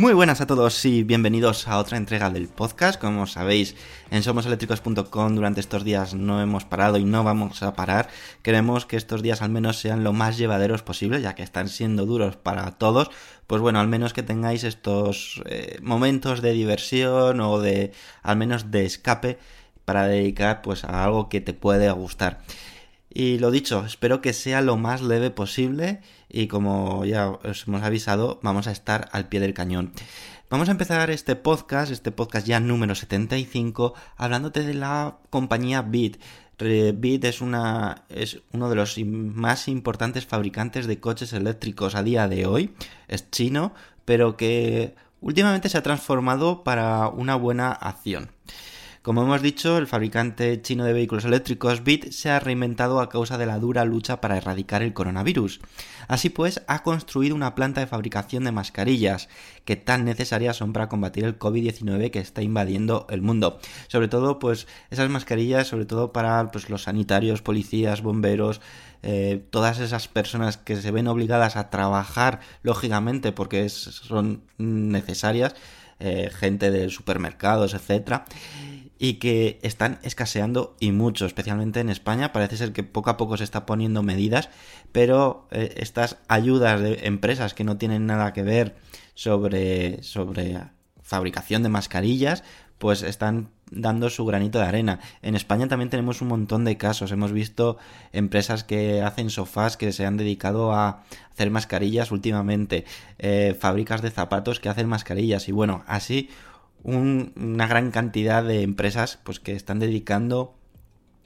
Muy buenas a todos y bienvenidos a otra entrega del podcast. Como sabéis, en somoseléctricos.com durante estos días no hemos parado y no vamos a parar. Queremos que estos días al menos sean lo más llevaderos posible, ya que están siendo duros para todos. Pues bueno, al menos que tengáis estos eh, momentos de diversión o de al menos de escape para dedicar pues a algo que te puede gustar. Y lo dicho, espero que sea lo más leve posible y como ya os hemos avisado, vamos a estar al pie del cañón. Vamos a empezar este podcast, este podcast ya número 75, hablándote de la compañía Bit. Bit es, una, es uno de los más importantes fabricantes de coches eléctricos a día de hoy. Es chino, pero que últimamente se ha transformado para una buena acción. Como hemos dicho, el fabricante chino de vehículos eléctricos BIT se ha reinventado a causa de la dura lucha para erradicar el coronavirus. Así pues, ha construido una planta de fabricación de mascarillas que tan necesarias son para combatir el COVID-19 que está invadiendo el mundo. Sobre todo, pues esas mascarillas, sobre todo para pues, los sanitarios, policías, bomberos, eh, todas esas personas que se ven obligadas a trabajar, lógicamente, porque son necesarias, eh, gente de supermercados, etcétera y que están escaseando y mucho, especialmente en España. Parece ser que poco a poco se está poniendo medidas, pero eh, estas ayudas de empresas que no tienen nada que ver sobre, sobre fabricación de mascarillas, pues están dando su granito de arena. En España también tenemos un montón de casos. Hemos visto empresas que hacen sofás que se han dedicado a hacer mascarillas últimamente, eh, fábricas de zapatos que hacen mascarillas y bueno, así una gran cantidad de empresas pues que están dedicando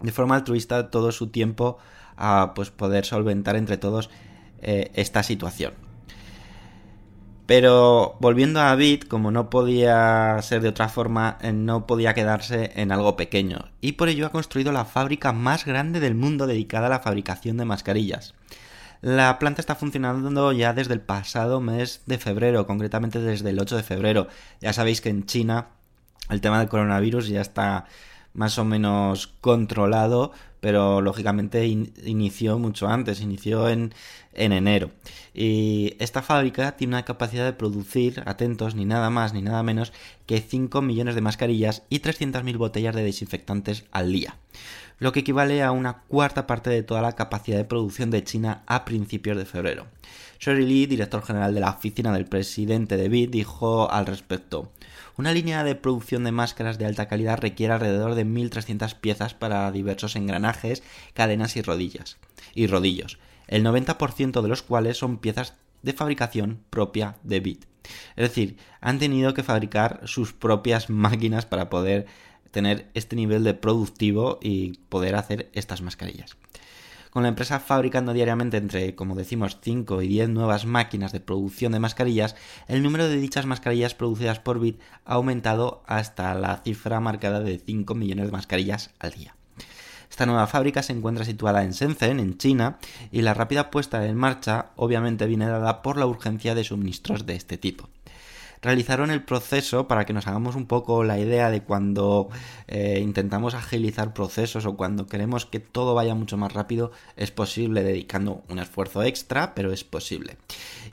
de forma altruista todo su tiempo a pues poder solventar entre todos eh, esta situación. Pero volviendo a Bit, como no podía ser de otra forma, eh, no podía quedarse en algo pequeño, y por ello ha construido la fábrica más grande del mundo dedicada a la fabricación de mascarillas. La planta está funcionando ya desde el pasado mes de febrero, concretamente desde el 8 de febrero. Ya sabéis que en China el tema del coronavirus ya está más o menos controlado, pero lógicamente inició mucho antes, inició en, en, enero. Y esta fábrica tiene una capacidad de producir, atentos, ni nada más ni nada menos que 5 millones de mascarillas y 300.000 botellas de desinfectantes al día lo que equivale a una cuarta parte de toda la capacidad de producción de China a principios de febrero. Sherry Lee, director general de la oficina del presidente de BID, dijo al respecto. Una línea de producción de máscaras de alta calidad requiere alrededor de 1.300 piezas para diversos engranajes, cadenas y rodillas y rodillos, el 90% de los cuales son piezas de fabricación propia de BID. Es decir, han tenido que fabricar sus propias máquinas para poder tener este nivel de productivo y poder hacer estas mascarillas. Con la empresa fabricando diariamente entre, como decimos, 5 y 10 nuevas máquinas de producción de mascarillas, el número de dichas mascarillas producidas por Bit ha aumentado hasta la cifra marcada de 5 millones de mascarillas al día. Esta nueva fábrica se encuentra situada en Shenzhen, en China, y la rápida puesta en marcha obviamente viene dada por la urgencia de suministros de este tipo. Realizaron el proceso para que nos hagamos un poco la idea de cuando eh, intentamos agilizar procesos o cuando queremos que todo vaya mucho más rápido, es posible dedicando un esfuerzo extra, pero es posible.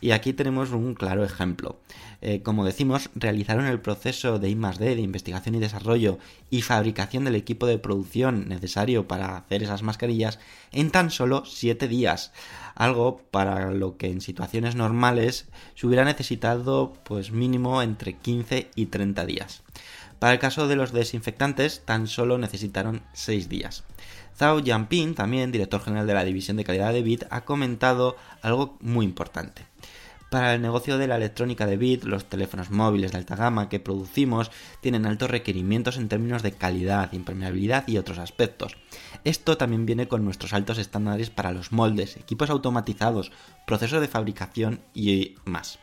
Y aquí tenemos un claro ejemplo. Eh, como decimos, realizaron el proceso de I+D, de investigación y desarrollo y fabricación del equipo de producción necesario para hacer esas mascarillas en tan solo 7 días. Algo para lo que en situaciones normales se hubiera necesitado pues mínimo entre 15 y 30 días. Para el caso de los desinfectantes, tan solo necesitaron 6 días. Zhao Yanping, también director general de la División de Calidad de BIT, ha comentado algo muy importante. Para el negocio de la electrónica de bit, los teléfonos móviles de alta gama que producimos tienen altos requerimientos en términos de calidad, impermeabilidad y otros aspectos. Esto también viene con nuestros altos estándares para los moldes, equipos automatizados, procesos de fabricación y más.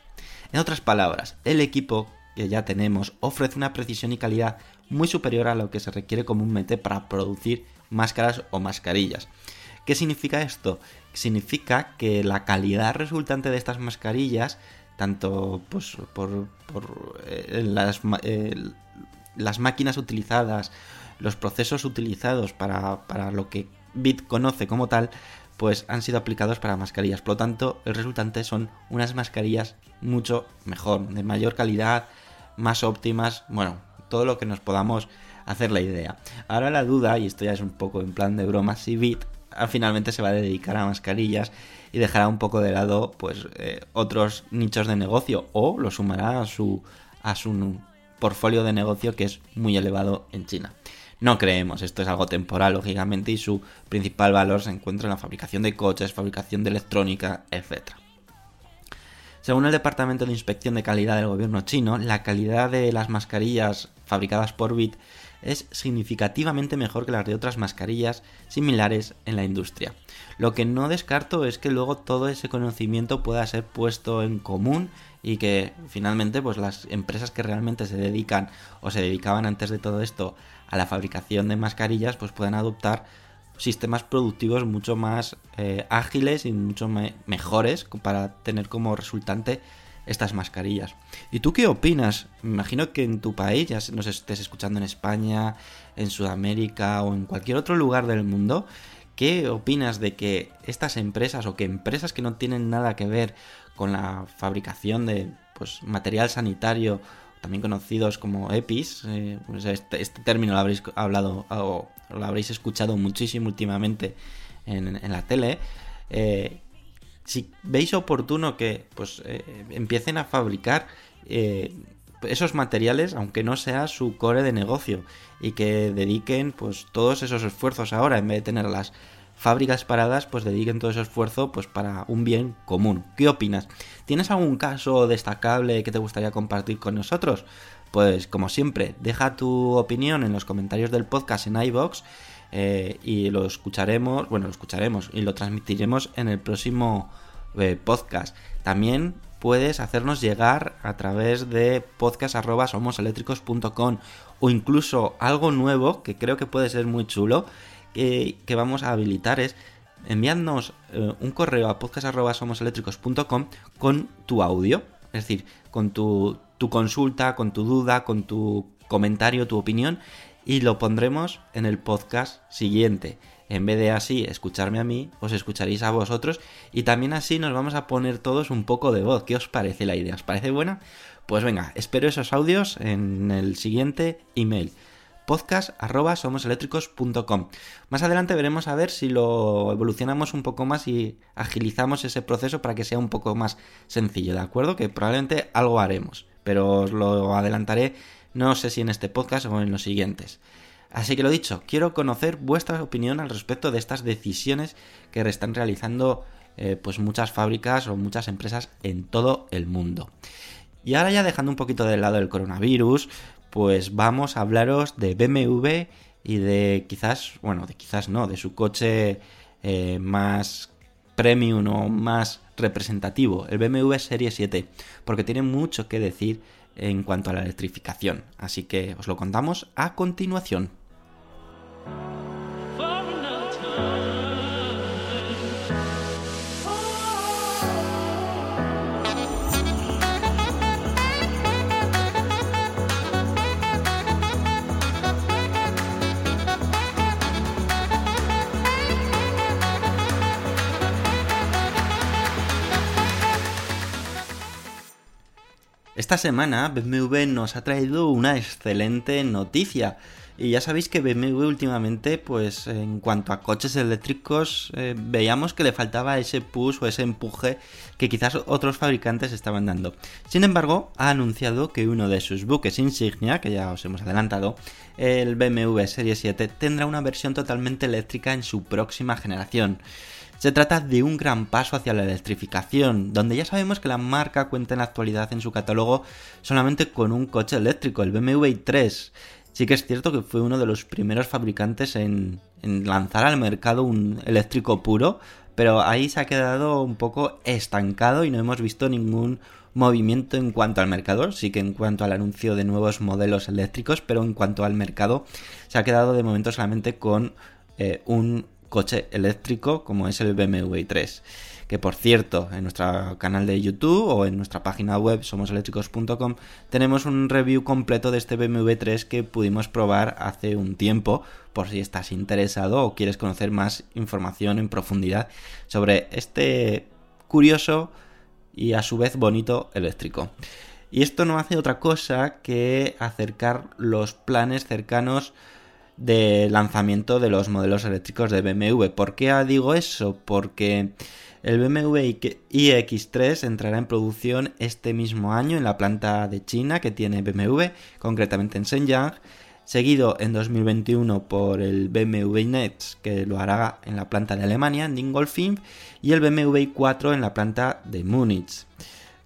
En otras palabras, el equipo que ya tenemos ofrece una precisión y calidad muy superior a lo que se requiere comúnmente para producir máscaras o mascarillas. ¿Qué significa esto? Significa que la calidad resultante de estas mascarillas, tanto pues, por, eh, las, máquinas utilizadas, los procesos utilizados para, para lo que Bit conoce como tal, pues han sido aplicados para mascarillas. Por lo tanto, el resultante son unas mascarillas mucho mejor, de mayor calidad, más óptimas, bueno, todo lo que nos podamos hacer la idea. Ahora la duda, y esto ya es un poco en plan de broma, si Bit finalmente se va a dedicar a mascarillas y dejará un poco de lado pues eh, otros nichos de negocio o lo sumará a su a su portfolio de negocio que es muy elevado en China. No creemos, esto es algo temporal, lógicamente, y su principal valor se encuentra en la fabricación de coches, fabricación de electrónica, etc. Según el Departamento de Inspección de Calidad del gobierno chino, la calidad de las mascarillas fabricadas por BIT es significativamente mejor que las de otras mascarillas similares en la industria. Lo que no descarto es que luego todo ese conocimiento pueda ser puesto en común y que finalmente pues las empresas que realmente se dedican o se dedicaban antes de todo esto a la fabricación de mascarillas pues puedan adoptar sistemas productivos mucho más eh, ágiles y mucho mejores para tener como resultante estas mascarillas. ¿Y tú qué opinas? Me imagino que en tu país, ya nos estés escuchando en España, en Sudamérica o en cualquier otro lugar del mundo, ¿qué opinas de que estas empresas o que empresas que no tienen nada que ver con la fabricación de pues, material sanitario, también conocidos como EPIs, eh, pues este, este, término lo habréis hablado o lo habréis escuchado muchísimo últimamente en, la tele, eh, si veis oportuno que pues eh, empiecen a fabricar eh, esos materiales, aunque no sea su core de negocio, y que dediquen pues todos esos esfuerzos ahora, en vez de tener las fábricas paradas, pues dediquen todo ese esfuerzo pues para un bien común. ¿Qué opinas? ¿Tienes algún caso destacable que te gustaría compartir con nosotros? Pues como siempre, deja tu opinión en los comentarios del podcast en iBox eh, y lo escucharemos, bueno, lo escucharemos y lo transmitiremos en el próximo eh, podcast. También puedes hacernos llegar a través de podcast.somoseléctricos.com o incluso algo nuevo que creo que puede ser muy chulo que, vamos a habilitar es enviarnos eh, un correo a podcast.somoseléctricos.com con tu audio, es decir, con tu, tu consulta, con tu duda, con tu comentario, tu opinión y lo pondremos en el podcast siguiente. En vez de así escucharme a mí, os escucharéis a vosotros y también así nos vamos a poner todos un poco de voz. ¿Qué os parece la idea? ¿Os parece buena? Pues venga, espero esos audios en el siguiente email podcast.somoseléctricos.com. Más adelante veremos a ver si lo evolucionamos un poco más y agilizamos ese proceso para que sea un poco más sencillo, ¿de acuerdo? Que probablemente algo haremos, pero os lo adelantaré no sé si en este podcast o en los siguientes. Así que lo dicho, quiero conocer vuestra opinión al respecto de estas decisiones que están realizando eh, pues muchas fábricas o muchas empresas en todo el mundo. Y ahora ya dejando un poquito de lado el coronavirus, pues vamos a hablaros de BMW y de quizás, bueno, de quizás no, de su coche eh, más premium o más representativo, el BMW Serie 7, porque tiene mucho que decir en cuanto a la electrificación. Así que os lo contamos a continuación. Esta semana BMW nos ha traído una excelente noticia. Y ya sabéis que BMW últimamente, pues en cuanto a coches eléctricos, eh, veíamos que le faltaba ese push o ese empuje que quizás otros fabricantes estaban dando. Sin embargo, ha anunciado que uno de sus buques insignia, que ya os hemos adelantado, el BMW Serie 7, tendrá una versión totalmente eléctrica en su próxima generación. Se trata de un gran paso hacia la electrificación, donde ya sabemos que la marca cuenta en la actualidad en su catálogo solamente con un coche eléctrico, el BMW i3. Sí que es cierto que fue uno de los primeros fabricantes en, lanzar al mercado un eléctrico puro, pero ahí se ha quedado un poco estancado y no hemos visto ningún movimiento en cuanto al mercado, sí que en cuanto al anuncio de nuevos modelos eléctricos, pero en cuanto al mercado se ha quedado de momento solamente con eh, un coche eléctrico como es el BMW i3. Que por cierto, en nuestro canal de YouTube o en nuestra página web somoseléctricos.com tenemos un review completo de este BMW 3 que pudimos probar hace un tiempo por si estás interesado o quieres conocer más información en profundidad sobre este curioso y a su vez bonito eléctrico. Y esto no hace otra cosa que acercar los planes cercanos de lanzamiento de los modelos eléctricos de BMW. ¿Por qué digo eso? Porque el BMW iX3 entrará en producción este mismo año en la planta de China que tiene BMW, concretamente en Shenyang, seguido en 2021 por el BMW Nets que lo hará en la planta de Alemania, en Dingolfing, y el BMW i4 en la planta de Múnich.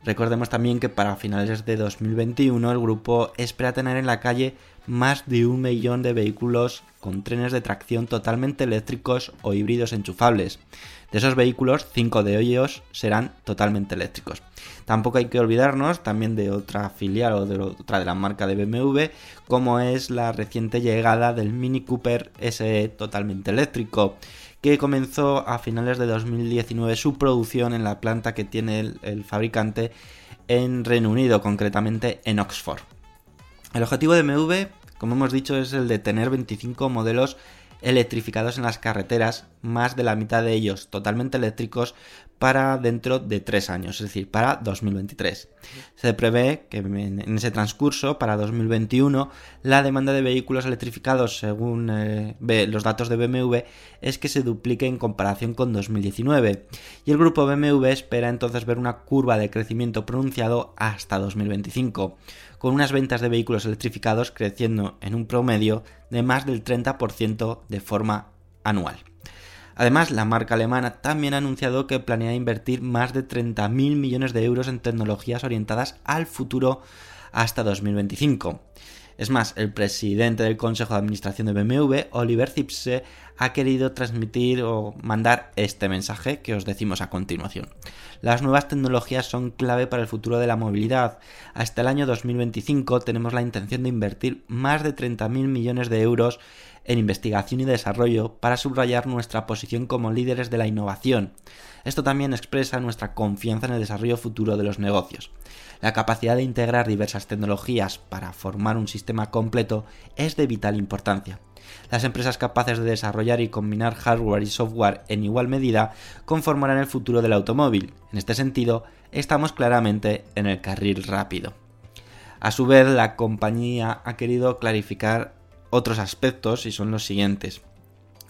Recordemos también que para finales de 2021 el grupo espera tener en la calle más de un millón de vehículos con trenes de tracción totalmente eléctricos o híbridos enchufables. De esos vehículos, 5 de ellos serán totalmente eléctricos. Tampoco hay que olvidarnos también de otra filial o de otra de la marca de BMW, como es la reciente llegada del Mini Cooper SE totalmente eléctrico, que comenzó a finales de 2019 su producción en la planta que tiene el, fabricante en Reino Unido, concretamente en Oxford. El objetivo de BMW, como hemos dicho, es el de tener 25 modelos electrificados en las carreteras, más de la mitad de ellos totalmente eléctricos para dentro de tres años, es decir, para 2023. Se prevé que en ese transcurso, para 2021, la demanda de vehículos electrificados, según eh, los datos de BMW, es que se duplique en comparación con 2019. Y el grupo BMW espera entonces ver una curva de crecimiento pronunciado hasta 2025 con unas ventas de vehículos electrificados creciendo en un promedio de más del 30% de forma anual. Además, la marca alemana también ha anunciado que planea invertir más de 30.000 millones de euros en tecnologías orientadas al futuro hasta 2025. Es más, el presidente del Consejo de Administración de BMW, Oliver Zipse, ha querido transmitir o mandar este mensaje que os decimos a continuación. Las nuevas tecnologías son clave para el futuro de la movilidad. Hasta el año 2025 tenemos la intención de invertir más de 30.000 millones de euros en investigación y desarrollo para subrayar nuestra posición como líderes de la innovación. Esto también expresa nuestra confianza en el desarrollo futuro de los negocios. La capacidad de integrar diversas tecnologías para formar un sistema completo es de vital importancia. Las empresas capaces de desarrollar y combinar hardware y software en igual medida conformarán el futuro del automóvil. En este sentido, estamos claramente en el carril rápido. A su vez, la compañía ha querido clarificar otros aspectos y son los siguientes.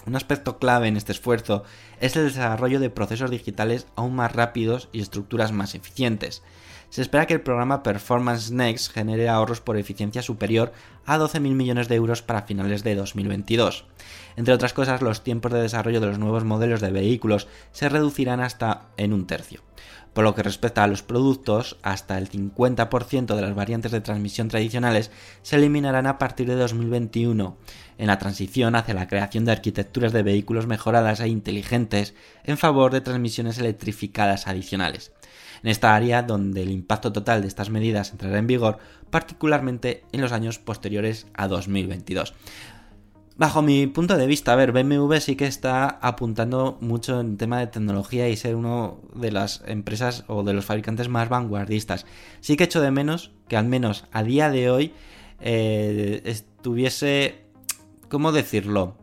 Un aspecto clave en este esfuerzo es el desarrollo de procesos digitales aún más rápidos y estructuras más eficientes se espera que el programa Performance Next genere ahorros por eficiencia superior a 12.000 millones de euros para finales de 2022. Entre otras cosas, los tiempos de desarrollo de los nuevos modelos de vehículos se reducirán hasta en un tercio. Por lo que respecta a los productos, hasta el 50% de las variantes de transmisión tradicionales se eliminarán a partir de 2021, en la transición hacia la creación de arquitecturas de vehículos mejoradas e inteligentes en favor de transmisiones electrificadas adicionales en esta área donde el impacto total de estas medidas entrará en vigor, particularmente en los años posteriores a 2022. Bajo mi punto de vista, a ver, BMW sí que está apuntando mucho en tema de tecnología y ser uno de las empresas o de los fabricantes más vanguardistas. Sí que echo de menos que al menos a día de hoy eh, estuviese, ¿cómo decirlo?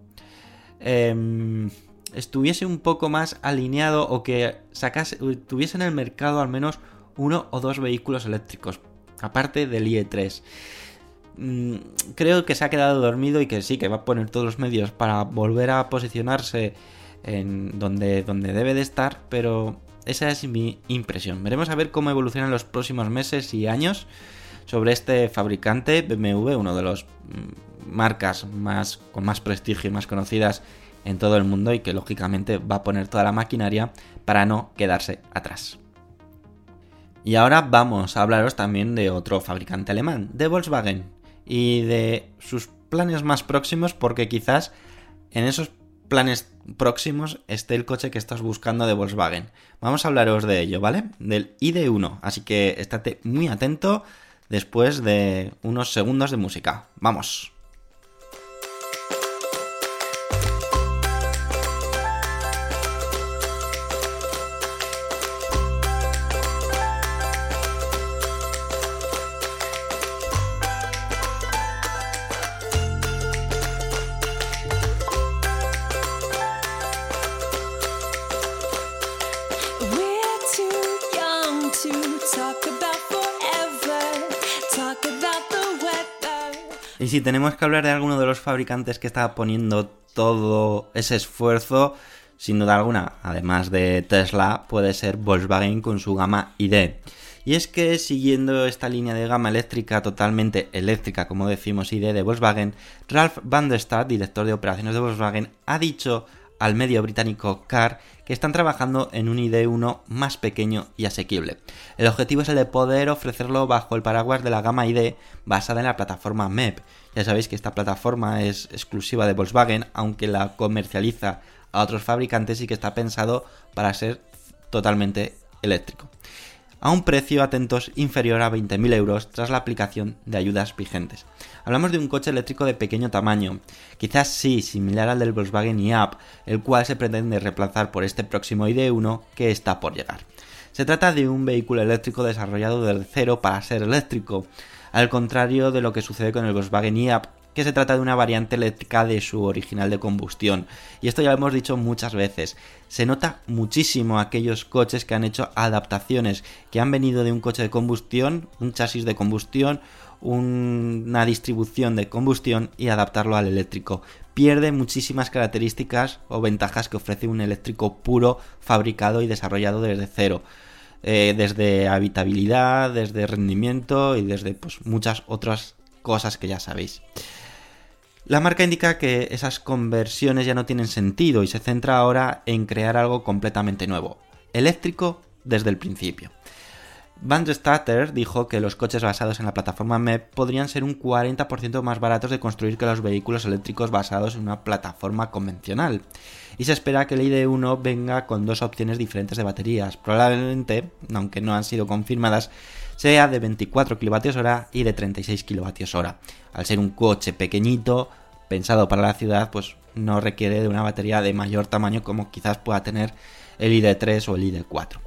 Eh, estuviese un poco más alineado o que sacase, tuviese en el mercado al menos uno o dos vehículos eléctricos. aparte del IE3. Mm, creo que se ha quedado dormido y que sí, que va a poner todos los medios para volver a posicionarse en donde, donde debe de estar, pero esa es mi impresión. Veremos a ver cómo evolucionan los próximos meses y años sobre este fabricante BMW, uno de los mm, marcas más con más prestigio y más conocidas en todo el mundo y que lógicamente va a poner toda la maquinaria para no quedarse atrás. Y ahora vamos a hablaros también de otro fabricante alemán, de Volkswagen, y de sus planes más próximos porque quizás en esos planes próximos esté el coche que estás buscando de Volkswagen. Vamos a hablaros de ello, ¿vale? Del ID1, así que estate muy atento después de unos segundos de música. ¡Vamos! Tenemos que hablar de alguno de los fabricantes que está poniendo todo ese esfuerzo, sin duda alguna, además de Tesla, puede ser Volkswagen con su gama ID. Y es que siguiendo esta línea de gama eléctrica totalmente eléctrica, como decimos ID de Volkswagen, Ralph van der Stad, director de operaciones de Volkswagen, ha dicho al medio británico CAR que están trabajando en un ID1 más pequeño y asequible. El objetivo es el de poder ofrecerlo bajo el paraguas de la gama ID basada en la plataforma MEP. Ya sabéis que esta plataforma es exclusiva de Volkswagen, aunque la comercializa a otros fabricantes y que está pensado para ser totalmente eléctrico a un precio, atentos, inferior a 20.000 euros tras la aplicación de ayudas vigentes. Hablamos de un coche eléctrico de pequeño tamaño, quizás sí similar al del Volkswagen IAP, el cual se pretende reemplazar por este próximo ID1 que está por llegar. Se trata de un vehículo eléctrico desarrollado del cero para ser eléctrico, al contrario de lo que sucede con el Volkswagen IAP, que se trata de una variante eléctrica de su original de combustión. Y esto ya lo hemos dicho muchas veces. Se nota muchísimo aquellos coches que han hecho adaptaciones, que han venido de un coche de combustión, un chasis de combustión, una distribución de combustión y adaptarlo al eléctrico. Pierde muchísimas características o ventajas que ofrece un eléctrico puro, fabricado y desarrollado desde cero. Eh, desde habitabilidad, desde rendimiento y desde pues, muchas otras cosas que ya sabéis. La marca indica que esas conversiones ya no tienen sentido y se centra ahora en crear algo completamente nuevo, eléctrico desde el principio. Van Statter dijo que los coches basados en la plataforma MEP podrían ser un 40% más baratos de construir que los vehículos eléctricos basados en una plataforma convencional. Y se espera que el ID1 venga con dos opciones diferentes de baterías. Probablemente, aunque no han sido confirmadas, sea de 24 kWh y de 36 kWh. Al ser un coche pequeñito, pensado para la ciudad, pues no requiere de una batería de mayor tamaño como quizás pueda tener el ID3 o el ID4.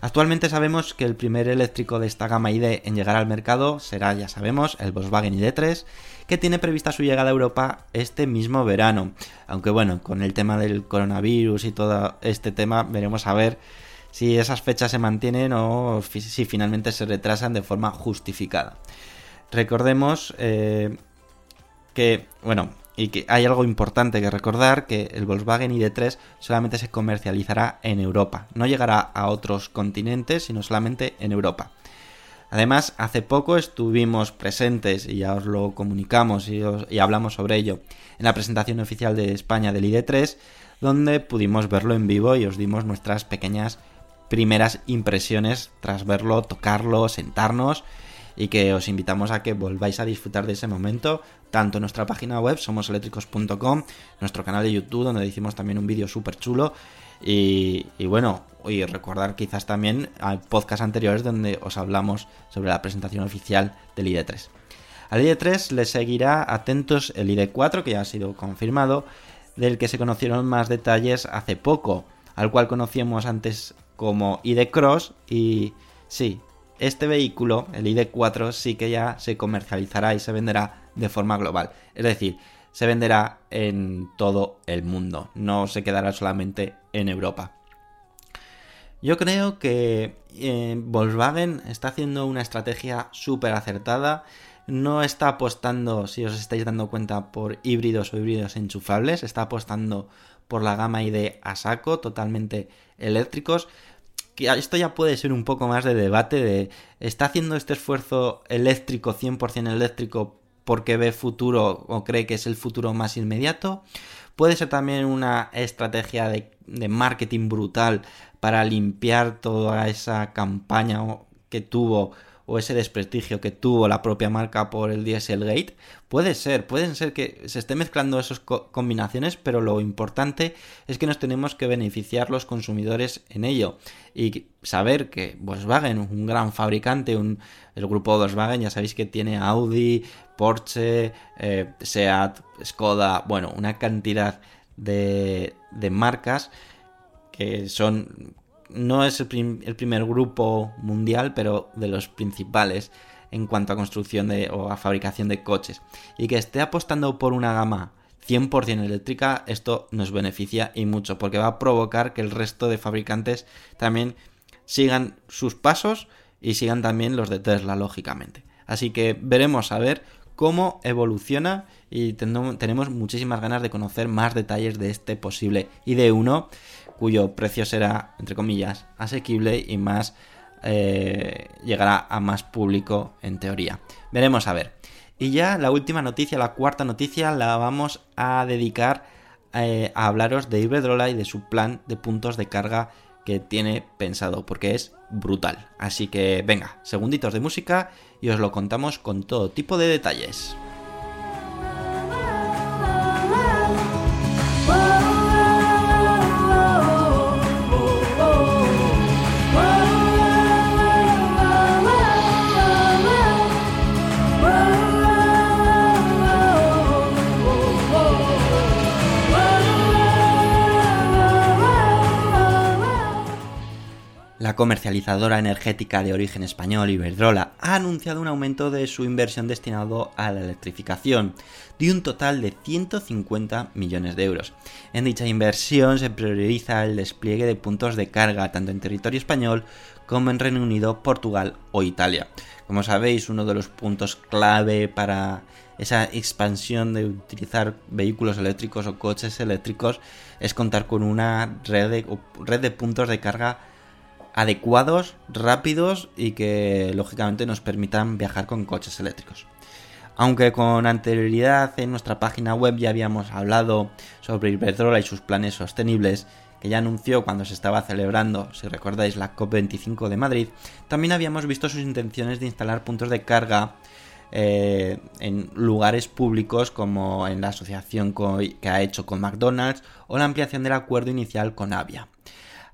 Actualmente sabemos que el primer eléctrico de esta gama ID en llegar al mercado será, ya sabemos, el Volkswagen ID3, que tiene prevista su llegada a Europa este mismo verano. Aunque bueno, con el tema del coronavirus y todo este tema, veremos a ver si esas fechas se mantienen o si finalmente se retrasan de forma justificada. Recordemos eh, que, bueno, y que hay algo importante que recordar, que el Volkswagen ID3 solamente se comercializará en Europa, no llegará a otros continentes, sino solamente en Europa. Además, hace poco estuvimos presentes, y ya os lo comunicamos y, y hablamos sobre ello, en la presentación oficial de España del ID3, donde pudimos verlo en vivo y os dimos nuestras pequeñas primeras impresiones tras verlo, tocarlo, sentarnos y que os invitamos a que volváis a disfrutar de ese momento, tanto en nuestra página web somoseléctricos.com, nuestro canal de YouTube donde hicimos también un vídeo súper chulo y, bueno, y recordar quizás también al podcast anteriores donde os hablamos sobre la presentación oficial del ID3. Al ID3 le seguirá atentos el ID4 que ya ha sido confirmado, del que se conocieron más detalles hace poco, al cual conocíamos antes como ID Cross y sí, este vehículo, el ID4, sí que ya se comercializará y se venderá de forma global. Es decir, se venderá en todo el mundo, no se quedará solamente en Europa. Yo creo que eh, Volkswagen está haciendo una estrategia súper acertada. No está apostando, si os estáis dando cuenta, por híbridos o híbridos enchufables. Está apostando por la gama ID a saco, totalmente eléctricos. Que esto ya puede ser un poco más de debate de ¿está haciendo este esfuerzo eléctrico, 100% eléctrico, porque ve futuro o cree que es el futuro más inmediato? Puede ser también una estrategia de, de marketing brutal para limpiar toda esa campaña que tuvo o ese desprestigio que tuvo la propia marca por el Dieselgate. Puede ser, pueden ser que se esté mezclando esas combinaciones, pero lo importante es que nos tenemos que beneficiar los consumidores en ello y saber que Volkswagen, un gran fabricante, el grupo Volkswagen, ya sabéis que tiene Audi, Porsche, eh, Seat, Skoda, bueno, una cantidad de, de marcas que son no es el, primer grupo mundial, pero de los principales en cuanto a construcción de, o a fabricación de coches. Y que esté apostando por una gama 100% eléctrica, esto nos beneficia y mucho, porque va a provocar que el resto de fabricantes también sigan sus pasos y sigan también los de Tesla, lógicamente. Así que veremos a ver cómo evoluciona y tenemos muchísimas ganas de conocer más detalles de este posible ID1 cuyo precio será, entre comillas, asequible y más eh, llegará a más público en teoría. Veremos a ver. Y ya la última noticia, la cuarta noticia, la vamos a dedicar eh, a hablaros de Iberdrola y de su plan de puntos de carga que tiene pensado, porque es brutal. Así que venga, segunditos de música y os lo contamos con todo tipo de detalles. Comercializadora energética de origen español Iberdrola ha anunciado un aumento de su inversión destinado a la electrificación de un total de 150 millones de euros. En dicha inversión se prioriza el despliegue de puntos de carga tanto en territorio español como en Reino Unido, Portugal o Italia. Como sabéis, uno de los puntos clave para esa expansión de utilizar vehículos eléctricos o coches eléctricos es contar con una red de, red de puntos de carga adecuados, rápidos y que lógicamente nos permitan viajar con coches eléctricos. Aunque con anterioridad en nuestra página web ya habíamos hablado sobre Iberdrola y sus planes sostenibles, que ya anunció cuando se estaba celebrando, si recordáis, la COP25 de Madrid, también habíamos visto sus intenciones de instalar puntos de carga eh, en lugares públicos como en la asociación que ha hecho con McDonald's o la ampliación del acuerdo inicial con Avia.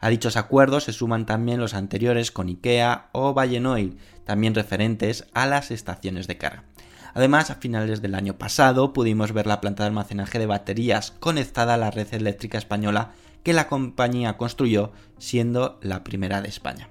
A dichos acuerdos se suman también los anteriores con IKEA o Oil, también referentes a las estaciones de carga. Además, a finales del año pasado pudimos ver la planta de almacenaje de baterías conectada a la red eléctrica española que la compañía construyó siendo la primera de España.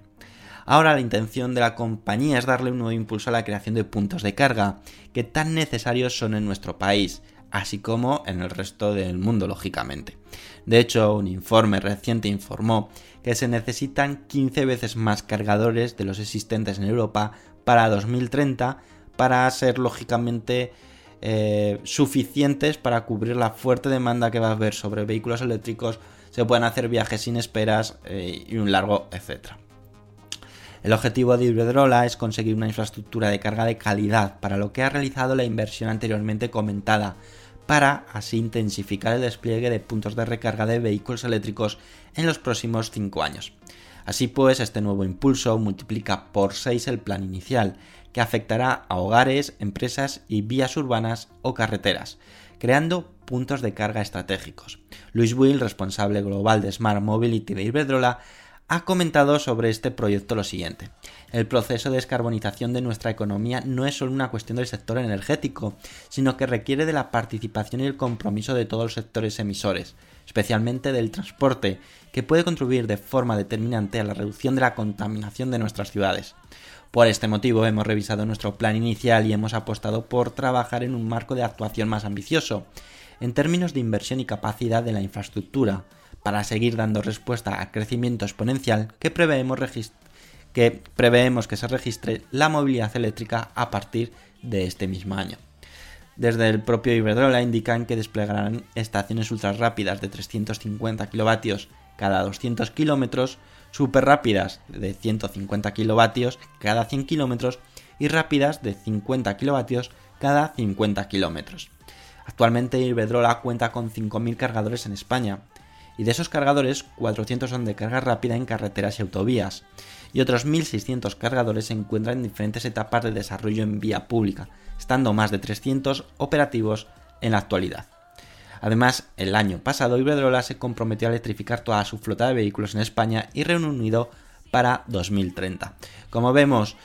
Ahora la intención de la compañía es darle un nuevo impulso a la creación de puntos de carga, que tan necesarios son en nuestro país, así como en el resto del mundo, lógicamente. De hecho, un informe reciente informó que se necesitan 15 veces más cargadores de los existentes en Europa para 2030 para ser lógicamente eh, suficientes para cubrir la fuerte demanda que va a haber sobre vehículos eléctricos, se pueden hacer viajes sin esperas eh, y un largo etcétera. El objetivo de Iberdrola es conseguir una infraestructura de carga de calidad, para lo que ha realizado la inversión anteriormente comentada, para así intensificar el despliegue de puntos de recarga de vehículos eléctricos en los próximos 5 años. Así pues, este nuevo impulso multiplica por 6 el plan inicial, que afectará a hogares, empresas y vías urbanas o carreteras, creando puntos de carga estratégicos. Luis Will, responsable global de Smart Mobility de Iberdrola, ha comentado sobre este proyecto lo siguiente. El proceso de descarbonización de nuestra economía no es solo una cuestión del sector energético, sino que requiere de la participación y el compromiso de todos los sectores emisores, especialmente del transporte, que puede contribuir de forma determinante a la reducción de la contaminación de nuestras ciudades. Por este motivo hemos revisado nuestro plan inicial y hemos apostado por trabajar en un marco de actuación más ambicioso, en términos de inversión y capacidad de la infraestructura, para seguir dando respuesta al crecimiento exponencial que preveemos, que preveemos que se registre la movilidad eléctrica a partir de este mismo año. Desde el propio Iberdrola indican que desplegarán estaciones ultra rápidas de 350 kilovatios cada 200 kilómetros, super rápidas de 150 kilovatios cada 100 kilómetros y rápidas de 50 kilovatios cada 50 kilómetros. Actualmente Iberdrola cuenta con 5.000 cargadores en España y de esos cargadores 400 son de carga rápida en carreteras y autovías y otros 1.600 cargadores se encuentran en diferentes etapas de desarrollo en vía pública, estando más de 300 operativos en la actualidad. Además, el año pasado Iberdrola se comprometió a electrificar toda su flota de vehículos en España y Reino Unido para 2030. Como vemos,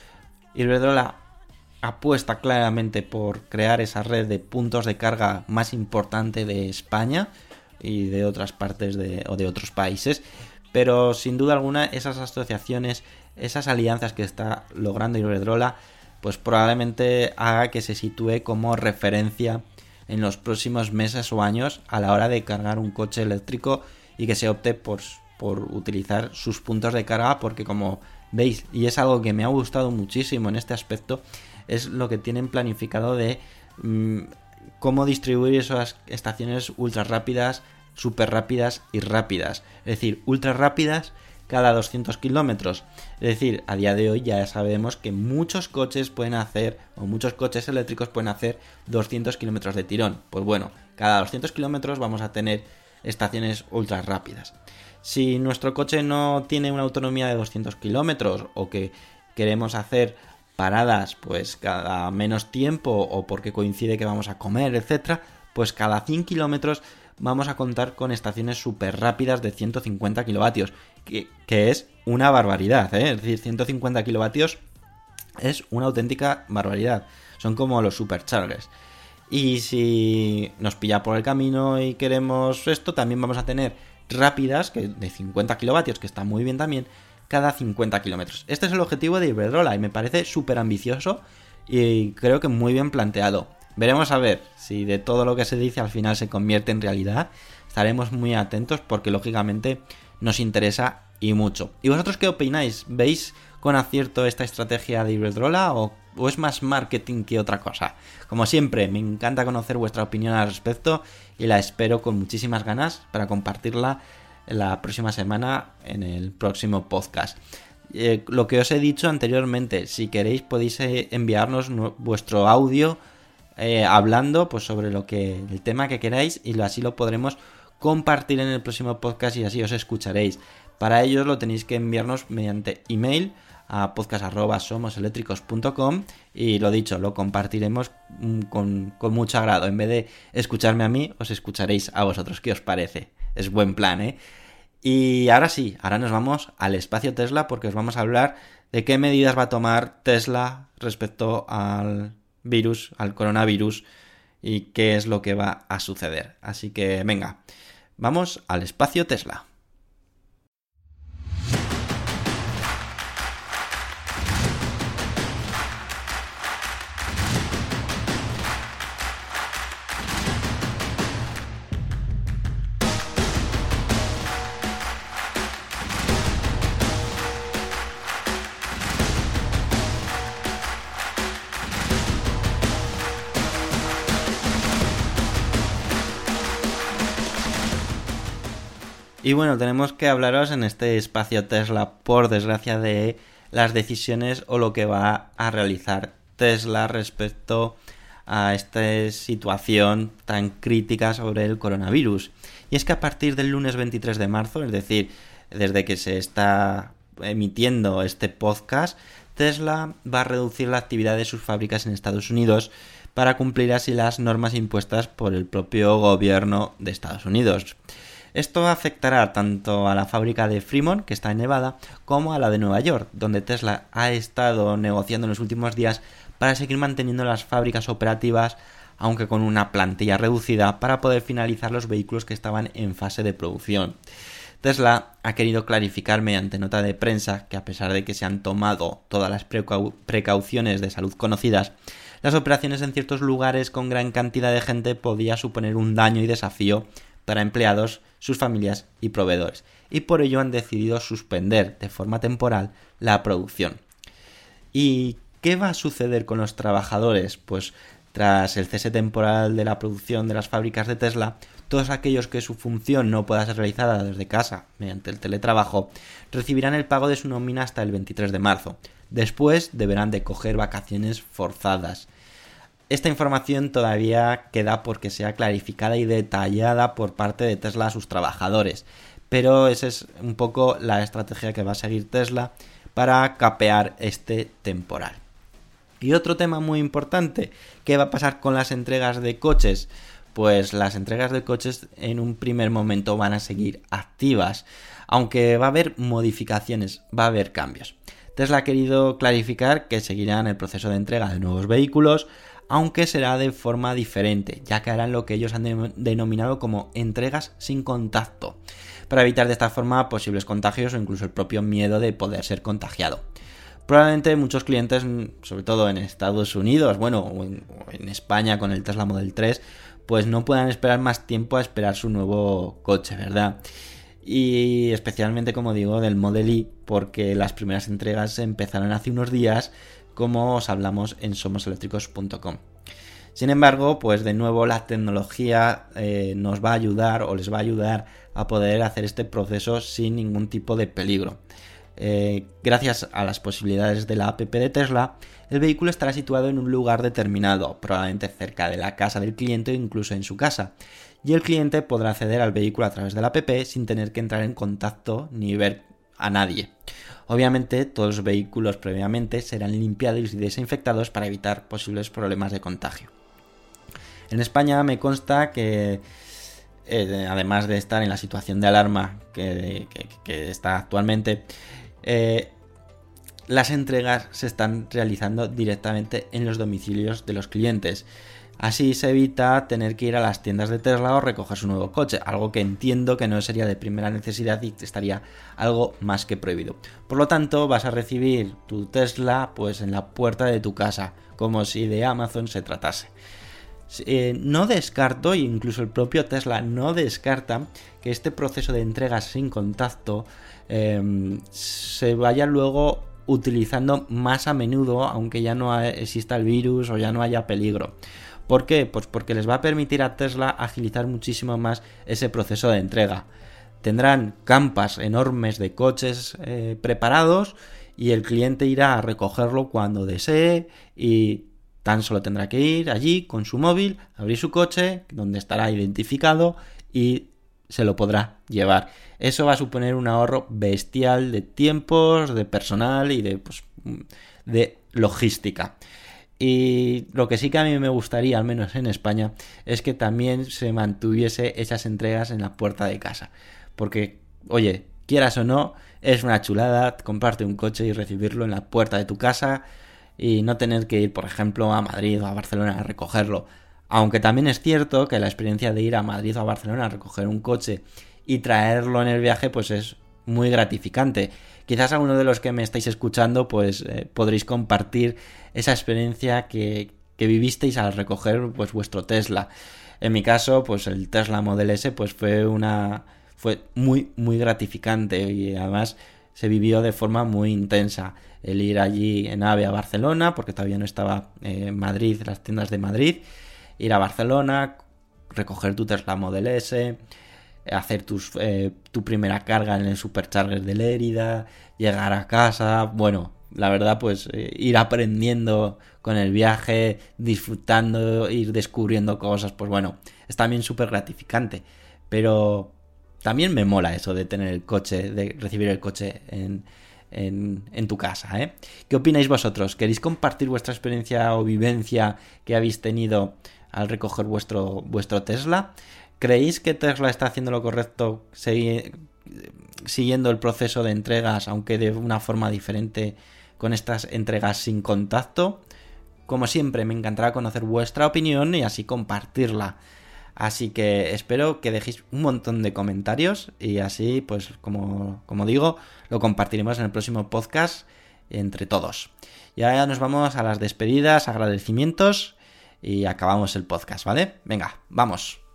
Iberdrola apuesta claramente por crear esa red de puntos de carga más importante de España y de otras partes de, o de otros países, pero sin duda alguna esas asociaciones, esas alianzas que está logrando Iberdrola pues probablemente haga que se sitúe como referencia en los próximos meses o años a la hora de cargar un coche eléctrico y que se opte por, por utilizar sus puntos de carga porque como veis y es algo que me ha gustado muchísimo en este aspecto es lo que tienen planificado de mm, cómo distribuir esas estaciones ultra rápidas, super rápidas y rápidas. Es decir, ultra rápidas cada 200 kilómetros. Es decir, a día de hoy ya sabemos que muchos coches pueden hacer, o muchos coches eléctricos pueden hacer 200 kilómetros de tirón. Pues bueno, cada 200 kilómetros vamos a tener estaciones ultra rápidas. Si nuestro coche no tiene una autonomía de 200 kilómetros o que queremos hacer paradas pues cada menos tiempo o porque coincide que vamos a comer, etcétera, pues cada 100 kilómetros vamos a contar con estaciones súper rápidas de 150 kilovatios, que, es una barbaridad, ¿eh? es decir, 150 kilovatios es una auténtica barbaridad. Son como los superchargers. Y si nos pilla por el camino y queremos esto, también vamos a tener rápidas, que de 50 kilovatios, que está muy bien también, cada 50 kilómetros. Este es el objetivo de Iberdrola y me parece súper ambicioso y creo que muy bien planteado. Veremos a ver si de todo lo que se dice al final se convierte en realidad. Estaremos muy atentos porque lógicamente nos interesa y mucho. ¿Y vosotros qué opináis? ¿Veis con acierto esta estrategia de Iberdrola o, es más marketing que otra cosa? Como siempre, me encanta conocer vuestra opinión al respecto y la espero con muchísimas ganas para compartirla la próxima semana en el próximo podcast. Eh, lo que os he dicho anteriormente, si queréis podéis eh, enviarnos vuestro audio eh, hablando pues sobre lo que el tema que queráis y así lo podremos compartir en el próximo podcast y así os escucharéis. Para ello lo tenéis que enviarnos mediante email a podcast.somoseléctricos.com y lo dicho, lo compartiremos mm, con, con, mucho agrado. En vez de escucharme a mí, os escucharéis a vosotros. ¿Qué os parece? Es buen plan, ¿eh? Y ahora sí, ahora nos vamos al espacio Tesla porque os vamos a hablar de qué medidas va a tomar Tesla respecto al virus, al coronavirus y qué es lo que va a suceder. Así que venga, vamos al espacio Tesla. Y bueno, tenemos que hablaros en este espacio Tesla, por desgracia, de las decisiones o lo que va a realizar Tesla respecto a esta situación tan crítica sobre el coronavirus. Y es que a partir del lunes 23 de marzo, es decir, desde que se está emitiendo este podcast, Tesla va a reducir la actividad de sus fábricas en Estados Unidos para cumplir así las normas impuestas por el propio gobierno de Estados Unidos. Esto afectará tanto a la fábrica de Fremont, que está en Nevada, como a la de Nueva York, donde Tesla ha estado negociando en los últimos días para seguir manteniendo las fábricas operativas, aunque con una plantilla reducida, para poder finalizar los vehículos que estaban en fase de producción. Tesla ha querido clarificar mediante nota de prensa que a pesar de que se han tomado todas las precauciones de salud conocidas, las operaciones en ciertos lugares con gran cantidad de gente podía suponer un daño y desafío para empleados, sus familias y proveedores, y por ello han decidido suspender de forma temporal la producción. ¿Y qué va a suceder con los trabajadores? Pues tras el cese temporal de la producción de las fábricas de Tesla, todos aquellos que su función no pueda ser realizada desde casa mediante el teletrabajo recibirán el pago de su nómina hasta el 23 de marzo. Después deberán de coger vacaciones forzadas. Esta información todavía queda porque sea clarificada y detallada por parte de Tesla a sus trabajadores, pero esa es un poco la estrategia que va a seguir Tesla para capear este temporal. Y otro tema muy importante, ¿qué va a pasar con las entregas de coches? Pues las entregas de coches en un primer momento van a seguir activas, aunque va a haber modificaciones, va a haber cambios. Tesla ha querido clarificar que seguirán el proceso de entrega de nuevos vehículos, aunque será de forma diferente, ya que harán lo que ellos han denominado como entregas sin contacto, para evitar de esta forma posibles contagios o incluso el propio miedo de poder ser contagiado. Probablemente muchos clientes, sobre todo en Estados Unidos, bueno, o en, España con el Tesla Model 3, pues no puedan esperar más tiempo a esperar su nuevo coche, ¿verdad? Y especialmente, como digo, del Model Y, porque las primeras entregas empezaron hace unos días, como os hablamos en somoseléctricos.com. Sin embargo, pues de nuevo la tecnología eh, nos va a ayudar o les va a ayudar a poder hacer este proceso sin ningún tipo de peligro. Eh, gracias a las posibilidades de la app de Tesla, el vehículo estará situado en un lugar determinado, probablemente cerca de la casa del cliente o incluso en su casa, y el cliente podrá acceder al vehículo a través de la app sin tener que entrar en contacto ni ver a nadie. Obviamente, todos los vehículos previamente serán limpiados y desinfectados para evitar posibles problemas de contagio. En España me consta que, eh, además de estar en la situación de alarma que está actualmente, eh, las entregas se están realizando directamente en los domicilios de los clientes. Así se evita tener que ir a las tiendas de Tesla o recoger su nuevo coche, algo que entiendo que no sería de primera necesidad y estaría algo más que prohibido. Por lo tanto, vas a recibir tu Tesla pues en la puerta de tu casa, como si de Amazon se tratase. Eh, no descarto, e incluso el propio Tesla no descarta, que este proceso de entregas sin contacto Em, se vaya luego utilizando más a menudo, aunque ya no exista el virus o ya no haya peligro. ¿Por qué? Pues porque les va a permitir a Tesla agilizar muchísimo más ese proceso de entrega. Tendrán campas enormes de coches eh, preparados y el cliente irá a recogerlo cuando desee y tan solo tendrá que ir allí con su móvil, abrir su coche, donde estará identificado y se lo podrá llevar. Eso va a suponer un ahorro bestial de tiempos, de personal y de, pues, de logística. Y lo que sí que a mí me gustaría, al menos en España, es que también se mantuviese esas entregas en la puerta de casa. Porque, oye, quieras o no, es una chulada comprarte un coche y recibirlo en la puerta de tu casa y no tener que ir, por ejemplo, a Madrid o a Barcelona a recogerlo. Aunque también es cierto que la experiencia de ir a Madrid o a Barcelona a recoger un coche y traerlo en el viaje pues es muy gratificante. Quizás alguno de los que me estáis escuchando pues eh, podréis compartir esa experiencia que, vivisteis al recoger pues vuestro Tesla. En mi caso pues el Tesla Model S pues fue una fue muy muy gratificante y además se vivió de forma muy intensa el ir allí en AVE a Barcelona porque todavía no estaba en Madrid las tiendas de Madrid ir a Barcelona recoger tu Tesla Model S hacer eh, tu primera carga en el Supercharger de Lérida, llegar a casa, bueno, la verdad pues eh, ir aprendiendo con el viaje, disfrutando, ir descubriendo cosas, pues bueno, es también súper gratificante, pero también me mola eso de tener el coche, de recibir el coche en, en, en, tu casa. ¿eh? ¿Qué opináis vosotros? ¿Queréis compartir vuestra experiencia o vivencia que habéis tenido al recoger vuestro, vuestro Tesla? ¿Creéis que Tesla está haciendo lo correcto siguiendo el proceso de entregas, aunque de una forma diferente con estas entregas sin contacto? Como siempre, me encantará conocer vuestra opinión y así compartirla. Así que espero que dejéis un montón de comentarios y así, pues como, como digo, lo compartiremos en el próximo podcast entre todos. Y ahora nos vamos a las despedidas, agradecimientos y acabamos el podcast, ¿vale? Venga, vamos.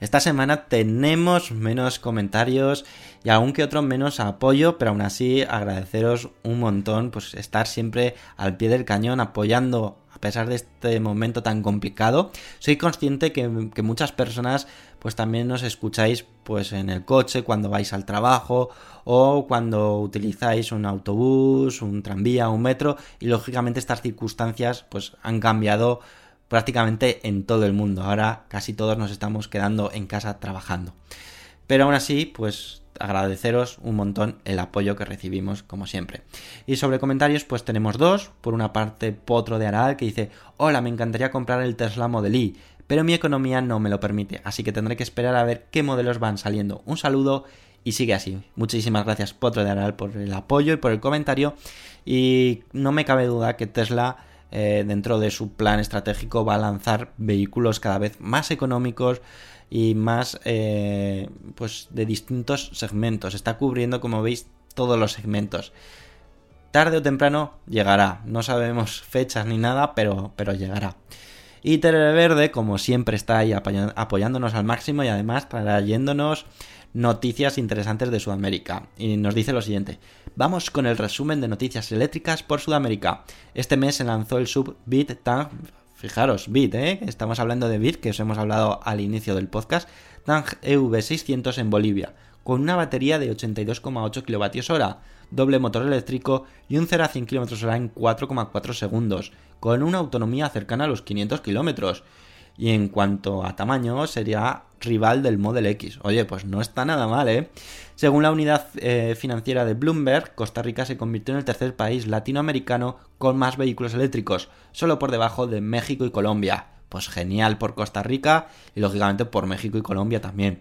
Esta semana tenemos menos comentarios y aún que otro menos apoyo, pero aún así agradeceros un montón, pues estar siempre al pie del cañón apoyando a pesar de este momento tan complicado. Soy consciente que, que, muchas personas pues también nos escucháis pues en el coche cuando vais al trabajo o cuando utilizáis un autobús, un tranvía, un metro y lógicamente estas circunstancias pues han cambiado prácticamente en todo el mundo. Ahora casi todos nos estamos quedando en casa trabajando. Pero aún así, pues agradeceros un montón el apoyo que recibimos como siempre. Y sobre comentarios, pues tenemos dos. Por una parte, Potro de Aral que dice, hola, me encantaría comprar el Tesla Model Y, pero mi economía no me lo permite, así que tendré que esperar a ver qué modelos van saliendo. Un saludo y sigue así. Muchísimas gracias Potro de Aral por el apoyo y por el comentario. Y no me cabe duda que Tesla eh, dentro de su plan estratégico va a lanzar vehículos cada vez más económicos y más eh, pues de distintos segmentos. Está cubriendo, como veis, todos los segmentos. Tarde o temprano llegará. No sabemos fechas ni nada, pero, pero llegará. Y Televerde, como siempre, está ahí apoyándonos al máximo y además trayéndonos noticias interesantes de Sudamérica. Y nos dice lo siguiente. Vamos con el resumen de noticias eléctricas por Sudamérica. Este mes se lanzó el sub Bit Tang. Fijaros, Bit, ¿eh? Estamos hablando de Bit, que os hemos hablado al inicio del podcast. Tang EV600 en Bolivia, con una batería de 82,8 kWh, doble motor eléctrico y un 0 a 100 km h en 4,4 segundos, con una autonomía cercana a los 500 km. Y en cuanto a tamaño, sería rival del Model X. Oye, pues no está nada mal, ¿eh? Según la unidad eh, financiera de Bloomberg, Costa Rica se convirtió en el tercer país latinoamericano con más vehículos eléctricos, solo por debajo de México y Colombia. Pues genial por Costa Rica y lógicamente por México y Colombia también.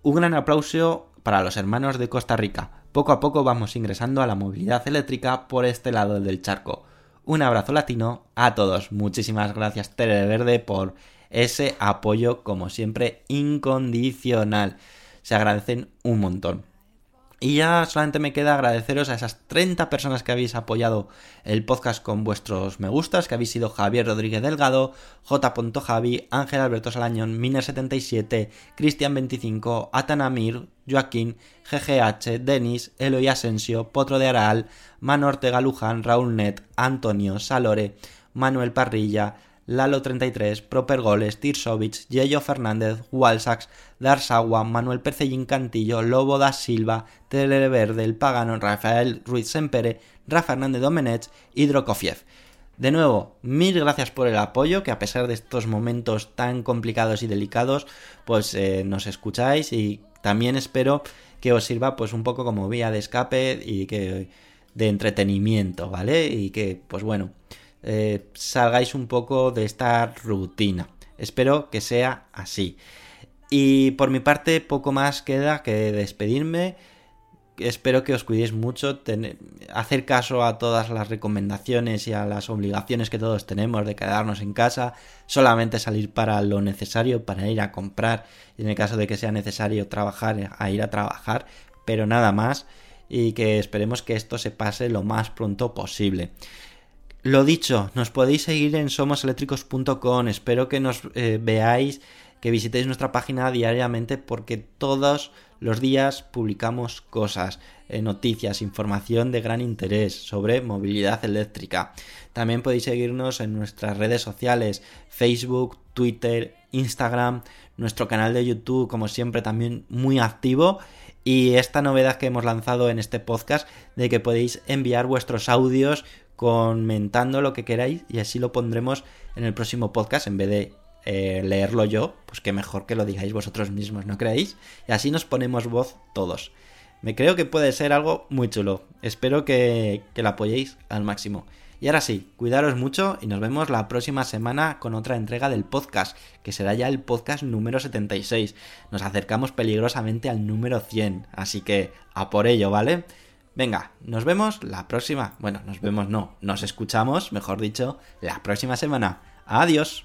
Un gran aplauso para los hermanos de Costa Rica. Poco a poco vamos ingresando a la movilidad eléctrica por este lado del charco. Un abrazo latino a todos. Muchísimas gracias Tere Verde por ese apoyo, como siempre, incondicional. Se agradecen un montón. Y ya solamente me queda agradeceros a esas 30 personas que habéis apoyado el podcast con vuestros me gustas, que habéis sido Javier Rodríguez Delgado, J. Javi, Ángel Alberto Salañón, Miner77, Cristian25, Atanamir, Joaquín, GGH, Denis, Eloy Asensio, Potro de Aral, Mano Ortega Luján, Raúl Net, Antonio, Salore, Manuel Parrilla, Lalo33, Proper Goles, Tirsovic, Yello Fernández, Walsax, Darsawa, Manuel Percellín Cantillo, Lobo da Silva, Televerde, El Pagano, Rafael Ruiz Sempere, Rafa Hernández Domenech y Drokofiev. De nuevo, mil gracias por el apoyo, que a pesar de estos momentos tan complicados y delicados, pues eh, nos escucháis y también espero que os sirva pues un poco como vía de escape y que de entretenimiento, ¿vale? Y que, pues bueno, eh, salgáis un poco de esta rutina. Espero que sea así. Y por mi parte, poco más queda que despedirme. Espero que os cuidéis mucho, hacer caso a todas las recomendaciones y a las obligaciones que todos tenemos de quedarnos en casa, solamente salir para lo necesario, para ir a comprar, y en el caso de que sea necesario trabajar, a ir a trabajar, pero nada más, y que esperemos que esto se pase lo más pronto posible. Lo dicho, nos podéis seguir en somoseléctricos.com. Espero que nos eh, veáis, que visitéis nuestra página diariamente porque todos los días publicamos cosas, eh, noticias, información de gran interés sobre movilidad eléctrica. También podéis seguirnos en nuestras redes sociales, Facebook, Twitter, Instagram, nuestro canal de YouTube, como siempre, también muy activo. Y esta novedad que hemos lanzado en este podcast de que podéis enviar vuestros audios comentando lo que queráis y así lo pondremos en el próximo podcast en vez de eh, leerlo yo, pues que mejor que lo digáis vosotros mismos, ¿no creéis? Y así nos ponemos voz todos. Me creo que puede ser algo muy chulo. Espero que, que lo apoyéis al máximo. Y ahora sí, cuidaros mucho y nos vemos la próxima semana con otra entrega del podcast, que será ya el podcast número 76. Nos acercamos peligrosamente al número 100, así que a por ello, ¿vale? Venga, nos vemos la próxima. Bueno, nos vemos no, nos escuchamos, mejor dicho, la próxima semana. Adiós.